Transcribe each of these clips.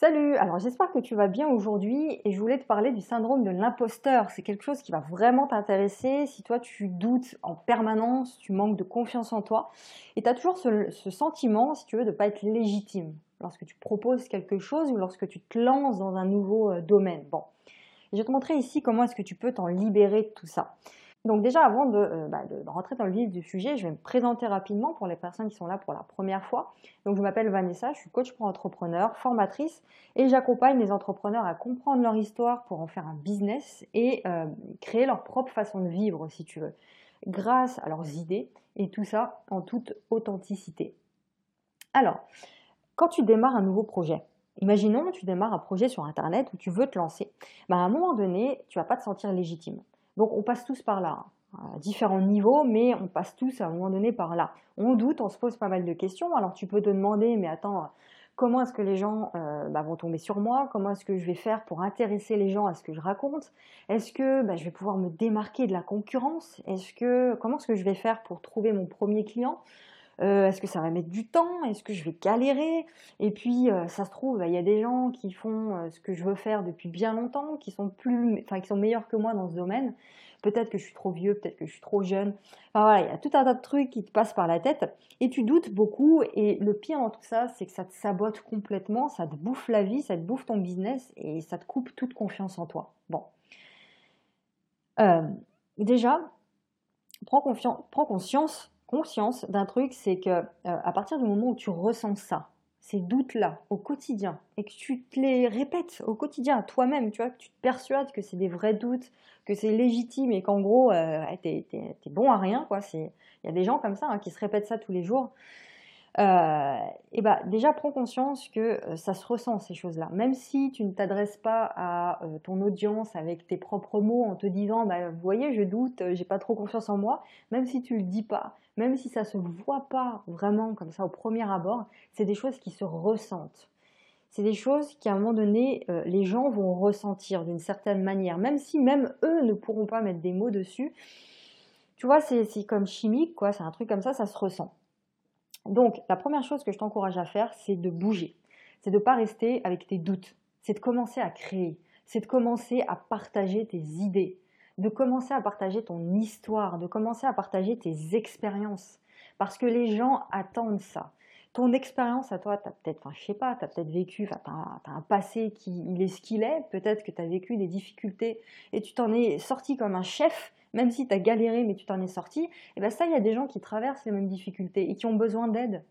Salut, alors j'espère que tu vas bien aujourd'hui et je voulais te parler du syndrome de l'imposteur. C'est quelque chose qui va vraiment t'intéresser si toi tu doutes en permanence, tu manques de confiance en toi et tu as toujours ce, sentiment, si tu veux, de ne pas être légitime lorsque tu proposes quelque chose ou lorsque tu te lances dans un nouveau euh, domaine. Bon, je vais te montrer ici comment est-ce que tu peux t'en libérer de tout ça. Donc déjà, avant euh, bah, de, rentrer dans le vif du sujet, je vais me présenter rapidement pour les personnes qui sont là pour la première fois. Donc je m'appelle Vanessa, je suis coach pour entrepreneurs, formatrice, et j'accompagne les entrepreneurs à comprendre leur histoire pour en faire un business et euh, créer leur propre façon de vivre, si tu veux, grâce à leurs idées, et tout ça en toute authenticité. Alors, quand tu démarres un nouveau projet, Imaginons, tu démarres un projet sur Internet où tu veux te lancer. Bah, à un moment donné, tu vas pas te sentir légitime. Donc on passe tous par là, hein, à différents niveaux, mais on passe tous à un moment donné par là. On doute, on se pose pas mal de questions. Alors tu peux te demander, mais attends, comment est-ce que les gens euh, bah, vont tomber sur moi? Comment est-ce que je vais faire pour intéresser les gens à ce que je raconte? Est-ce que bah, je vais pouvoir me démarquer de la concurrence? Est-ce que comment est-ce que je vais faire pour trouver mon premier client? Euh, est-ce que ça va mettre du temps? Est-ce que je vais galérer? Et puis, euh, ça se trouve, il y a des gens qui font euh, ce que je veux faire depuis bien longtemps, qui sont plus, qui sont meilleurs que moi dans ce domaine. Peut-être que je suis trop vieux, peut-être que je suis trop jeune. Enfin voilà, il y a tout un tas de trucs qui te passent par la tête et tu doutes beaucoup. Et le pire dans tout ça, c'est que ça te sabote complètement, ça te bouffe la vie, ça te bouffe ton business et ça te coupe toute confiance en toi. Bon. déjà, prends, prends conscience conscience d'un truc, c'est que euh, à partir du moment où tu ressens ça, ces doutes-là au quotidien, et que tu te les répètes au quotidien à toi-même, tu vois, que tu te persuades que c'est des vrais doutes, que c'est légitime et qu'en gros, euh, t'es, bon à rien, quoi. Il y a des gens comme ça hein, qui se répètent ça tous les jours. Euh, et bah déjà prends conscience que ça se ressent ces choses-là. Même si tu ne t'adresses pas à ton audience avec tes propres mots en te disant bah, vous voyez je doute, j'ai pas trop confiance en moi, même si tu le dis pas, même si ça se voit pas vraiment comme ça au premier abord, c'est des choses qui se ressentent. C'est des choses qui à un moment donné les gens vont ressentir d'une certaine manière, même si même eux ne pourront pas mettre des mots dessus. Tu vois, c'est comme chimique, quoi, c'est un truc comme ça, ça se ressent. Donc, la première chose que je t'encourage à faire, c'est de bouger. C'est de ne pas rester avec tes doutes. C'est de commencer à créer. C'est de commencer à partager tes idées. De commencer à partager ton histoire. De commencer à partager tes expériences. Parce que les gens attendent ça. Ton expérience à toi, tu as peut-être, enfin, je sais pas, tu as peut-être vécu, enfin, tu as, un passé qui il est ce qu'il est. Peut-être que tu as vécu des difficultés et tu t'en es sorti comme un chef même si tu as galéré mais tu t'en es sorti, et eh bien ça, il y a des gens qui traversent les mêmes difficultés et qui ont besoin d'aide.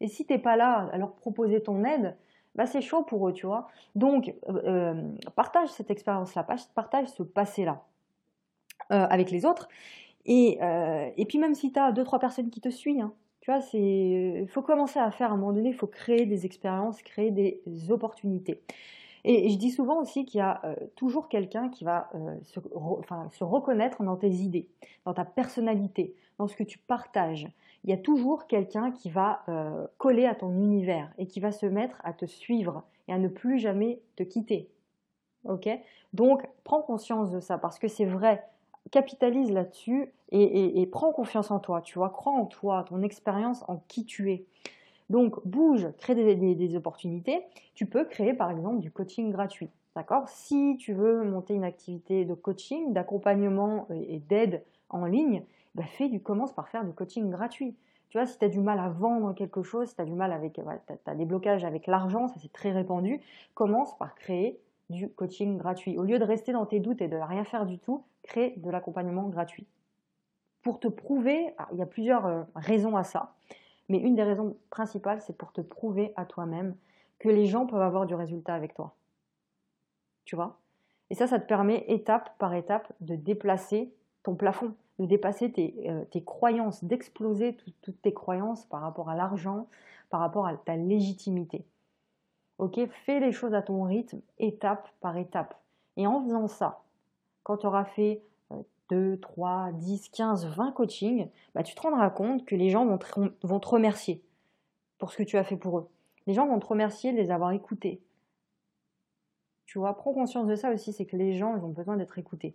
Et si t'es pas là à leur proposer ton aide, bah c'est chaud pour eux, tu vois. Donc, euh, euh, partage cette expérience-là, partage ce passé-là euh, avec les autres. Et, et, puis même si tu as deux, trois personnes qui te suivent, hein, tu vois, il faut commencer à faire à un moment donné, il faut créer des expériences, créer des opportunités. Et je dis souvent aussi qu'il y a euh, toujours quelqu'un qui va euh, se, se, reconnaître dans tes idées, dans ta personnalité, dans ce que tu partages. Il y a toujours quelqu'un qui va euh, coller à ton univers et qui va se mettre à te suivre et à ne plus jamais te quitter. Ok? Donc, prends conscience de ça parce que c'est vrai. Capitalise là-dessus et, et prends confiance en toi. Tu vois, crois en toi, ton expérience, en qui tu es. Donc bouge, crée des, opportunités. Tu peux créer par exemple du coaching gratuit. D'accord? Si tu veux monter une activité de coaching, d'accompagnement et d'aide en ligne, bah fais du, commence par faire du coaching gratuit. Tu vois, si tu as du mal à vendre quelque chose, si tu as du mal avec, tu as, des blocages avec l'argent, ça c'est très répandu, commence par créer du coaching gratuit. Au lieu de rester dans tes doutes et de rien faire du tout, crée de l'accompagnement gratuit. Pour te prouver, il y a plusieurs euh, raisons à ça. Mais une des raisons principales, c'est pour te prouver à toi-même que les gens peuvent avoir du résultat avec toi. Tu vois? Et ça, ça te permet étape par étape de déplacer ton plafond, de dépasser tes, euh, croyances, d'exploser toutes tes croyances par rapport à l'argent, par rapport à ta légitimité. Ok? Fais les choses à ton rythme, étape par étape. Et en faisant ça, quand tu auras fait 2, 3, 10, 15, 20 coachings, bah, tu te rendras compte que les gens vont te, remercier pour ce que tu as fait pour eux. Les gens vont te remercier de les avoir écoutés. Tu vois, prends conscience de ça aussi, c'est que les gens, ils ont besoin d'être écoutés.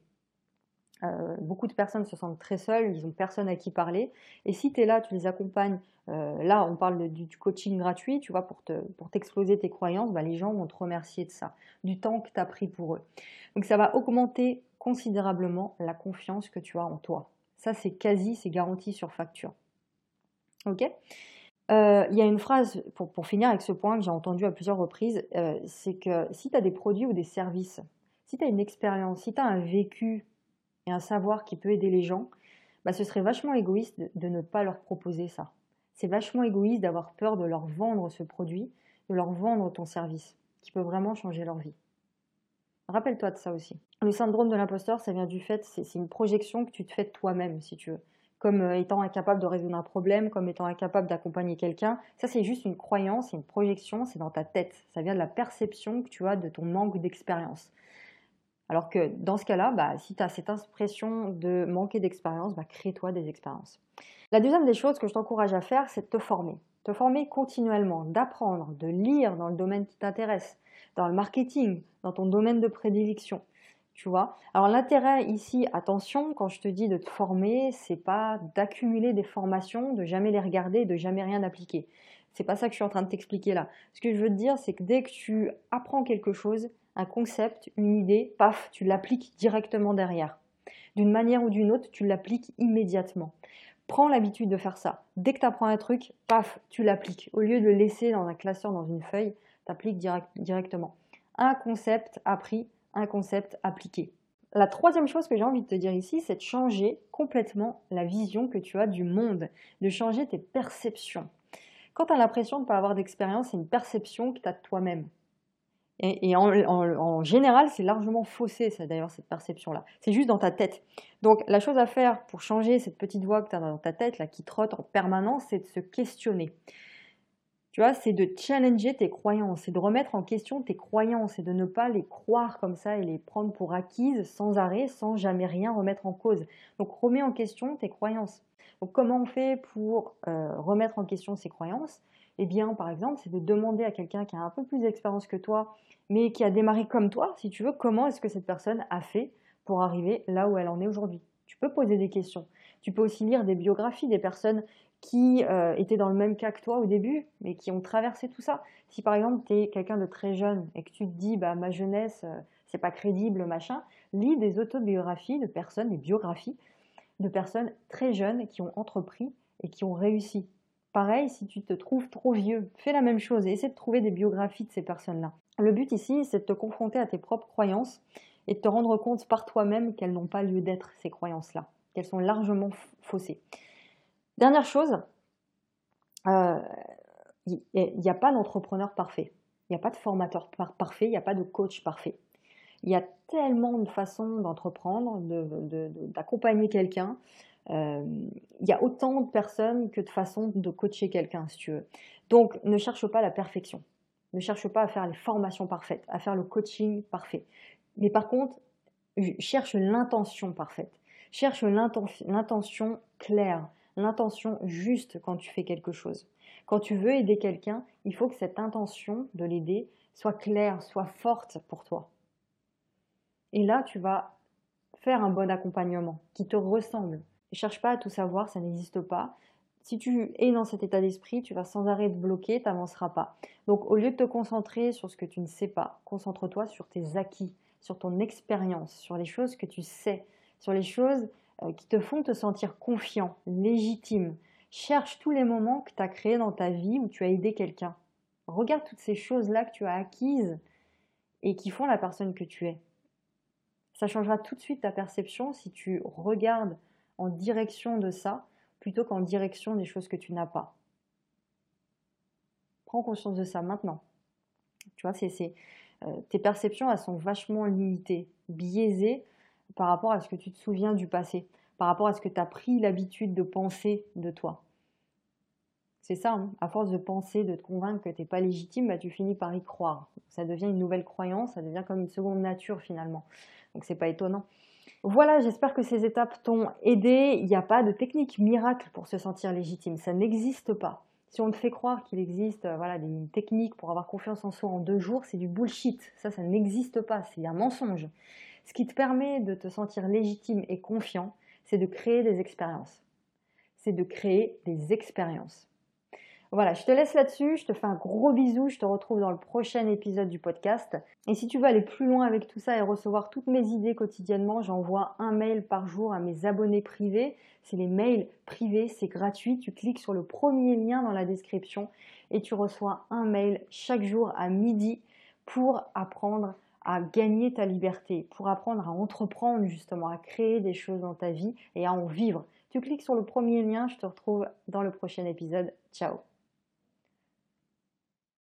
Euh, beaucoup de personnes se sentent très seules, ils n'ont personne à qui parler. Et si tu es là, tu les accompagnes, euh, là on parle du, coaching gratuit, tu vois, pour, te, pour t'exploser tes croyances, bah, les gens vont te remercier de ça, du temps que tu as pris pour eux. Donc ça va augmenter considérablement la confiance que tu as en toi. Ça c'est quasi, c'est garanti sur facture. Ok? Euh, il y a une phrase, pour, finir avec ce point que j'ai entendu à plusieurs reprises, c'est que si tu as des produits ou des services, si tu as une expérience, si tu as un vécu un savoir qui peut aider les gens, bah, ce serait vachement égoïste de, ne pas leur proposer ça. C'est vachement égoïste d'avoir peur de leur vendre ce produit, de leur vendre ton service, qui peut vraiment changer leur vie. Rappelle-toi de ça aussi. Le syndrome de l'imposteur, ça vient du fait, c'est une projection que tu te fais de toi-même, si tu veux. Comme euh, étant incapable de résoudre un problème, comme étant incapable d'accompagner quelqu'un. Ça, c'est juste une croyance, une projection, c'est dans ta tête. Ça vient de la perception que tu as de ton manque d'expérience. Alors que dans ce cas-là, bah, si tu as cette impression de manquer d'expérience, bah, crée-toi des expériences. La deuxième des choses que je t'encourage à faire, c'est de te former. Te former continuellement, d'apprendre, de lire dans le domaine qui t'intéresse, dans le marketing, dans ton domaine de prédilection. Tu vois Alors l'intérêt ici, attention, quand je te dis de te former, c'est pas d'accumuler des formations, de jamais les regarder, de jamais rien appliquer. C'est pas ça que je suis en train de t'expliquer là. Ce que je veux te dire, c'est que dès que tu apprends quelque chose, un concept, une idée, paf, tu l'appliques directement derrière. D'une manière ou d'une autre, tu l'appliques immédiatement. Prends l'habitude de faire ça. Dès que tu apprends un truc, paf, tu l'appliques. Au lieu de le laisser dans un classeur, dans une feuille, tu appliques directement. Un concept appris, un concept appliqué. La troisième chose que j'ai envie de te dire ici, c'est de changer complètement la vision que tu as du monde, de changer tes perceptions. Quand tu as l'impression de ne pas avoir d'expérience, c'est une perception que tu as de toi-même. Et, en, général, c'est largement faussé, d'ailleurs, cette perception-là. C'est juste dans ta tête. Donc, la chose à faire pour changer cette petite voix que tu as dans ta tête, là, qui trotte en permanence, c'est de se questionner. Tu vois, c'est de challenger tes croyances, c'est de remettre en question tes croyances et de ne pas les croire comme ça et les prendre pour acquises sans arrêt, sans jamais rien remettre en cause. Donc, remets en question tes croyances. Donc, comment on fait pour euh, remettre en question ses croyances? Eh bien, par exemple, c'est de demander à quelqu'un qui a un peu plus d'expérience que toi, mais qui a démarré comme toi, si tu veux, comment est-ce que cette personne a fait pour arriver là où elle en est aujourd'hui? Tu peux poser des questions. Tu peux aussi lire des biographies des personnes qui euh, étaient dans le même cas que toi au début, mais qui ont traversé tout ça. Si par exemple tu es quelqu'un de très jeune et que tu te dis bah ma jeunesse euh, c'est pas crédible machin, lis des autobiographies de personnes, des biographies de personnes très jeunes qui ont entrepris et qui ont réussi. Pareil, si tu te trouves trop vieux, fais la même chose et essaie de trouver des biographies de ces personnes-là. Le but ici, c'est de te confronter à tes propres croyances et de te rendre compte par toi-même qu'elles n'ont pas lieu d'être, ces croyances-là, qu'elles sont largement faussées. Dernière chose, il euh, n'y a pas d'entrepreneur parfait, il n'y a pas de formateur parfait, il n'y a pas de coach parfait. Il y a tellement de façons d'entreprendre, d'accompagner quelqu'un, euh, il y a autant de personnes que de façons de coacher quelqu'un, si tu veux. Donc, ne cherche pas la perfection. Ne cherche pas à faire les formations parfaites, à faire le coaching parfait. Mais par contre, cherche l'intention parfaite. Cherche l'intention claire, l'intention juste quand tu fais quelque chose. Quand tu veux aider quelqu'un, il faut que cette intention de l'aider soit claire, soit forte pour toi. Et là, tu vas faire un bon accompagnement qui te ressemble, ne cherche pas à tout savoir, ça n'existe pas. Si tu es dans cet état d'esprit, tu vas sans arrêt te bloquer, tu n'avanceras pas. Donc au lieu de te concentrer sur ce que tu ne sais pas, concentre-toi sur tes acquis, sur ton expérience, sur les choses que tu sais, sur les choses qui te font te sentir confiant, légitime. Cherche tous les moments que tu as créés dans ta vie où tu as aidé quelqu'un. Regarde toutes ces choses-là que tu as acquises et qui font la personne que tu es. Ça changera tout de suite ta perception si tu regardes en direction de ça plutôt qu'en direction des choses que tu n'as pas. Prends conscience de ça maintenant. Tu vois, c'est, euh, tes perceptions, elles sont vachement limitées, biaisées par rapport à ce que tu te souviens du passé, par rapport à ce que tu as pris l'habitude de penser de toi. C'est ça, hein. à force de penser, de te convaincre que tu n'es pas légitime, bah, tu finis par y croire. Ça devient une nouvelle croyance, ça devient comme une seconde nature finalement. Donc c'est pas étonnant. Voilà, j'espère que ces étapes t'ont aidé. Il n'y a pas de technique miracle pour se sentir légitime, ça n'existe pas. Si on te fait croire qu'il existe euh, voilà, des techniques pour avoir confiance en soi en deux jours, c'est du bullshit. Ça, ça n'existe pas, c'est un mensonge. Ce qui te permet de te sentir légitime et confiant, c'est de créer des expériences. C'est de créer des expériences. Voilà, je te laisse là-dessus, je te fais un gros bisou, je te retrouve dans le prochain épisode du podcast. Et si tu veux aller plus loin avec tout ça et recevoir toutes mes idées quotidiennement, j'envoie un mail par jour à mes abonnés privés. C'est les mails privés, c'est gratuit. Tu cliques sur le premier lien dans la description et tu reçois un mail chaque jour à midi pour apprendre à gagner ta liberté, pour apprendre à entreprendre justement, à créer des choses dans ta vie et à en vivre. Tu cliques sur le premier lien, je te retrouve dans le prochain épisode. Ciao